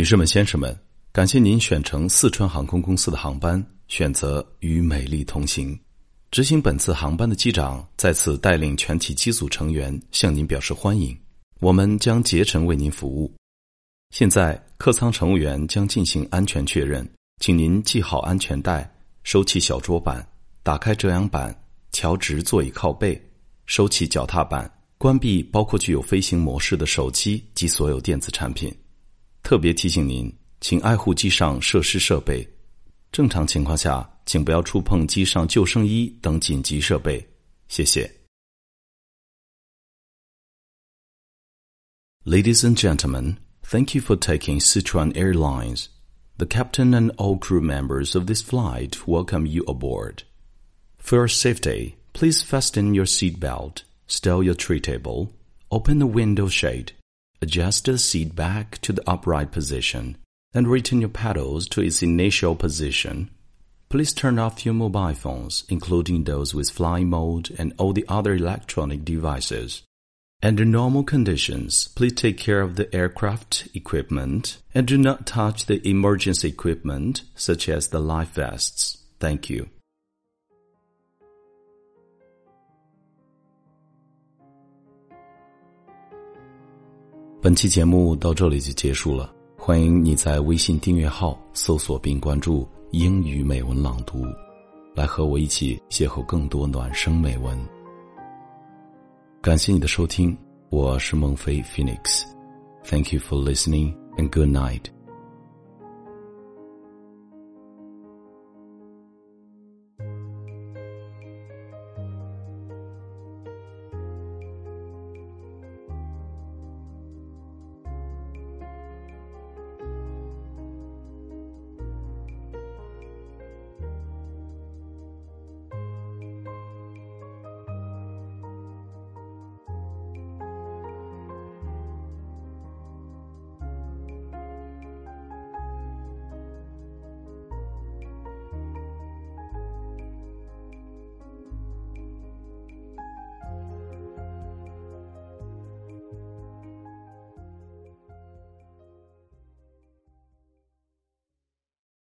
女士们、先生们，感谢您选乘四川航空公司的航班，选择与美丽同行。执行本次航班的机长在此带领全体机组成员向您表示欢迎。我们将竭诚为您服务。现在，客舱乘务员将进行安全确认，请您系好安全带，收起小桌板，打开遮阳板，调直座椅靠背，收起脚踏板，关闭包括具有飞行模式的手机及所有电子产品。特别提醒您，请爱护机上设施设备。正常情况下，请不要触碰机上救生衣等紧急设备。谢谢。Ladies and gentlemen, thank you for taking Sichuan Airlines. The captain and all crew members of this flight welcome you aboard. For your safety, please fasten your seat belt, stow your tray table, open the window shade, adjust the seat back to the upright position, and return your pedals to its initial position. Please turn off your mobile phones, including those with flying mode and all the other electronic devices. Under normal conditions, please take care of the aircraft equipment and do not touch the emergency equipment such as the life vests. Thank you. 本期节目到这里就结束了。欢迎你在微信订阅号搜索并关注“英语美文朗读”，来和我一起邂逅更多暖声美文。感谢你的收听，我是孟非 Phoenix。Thank you for listening and good night.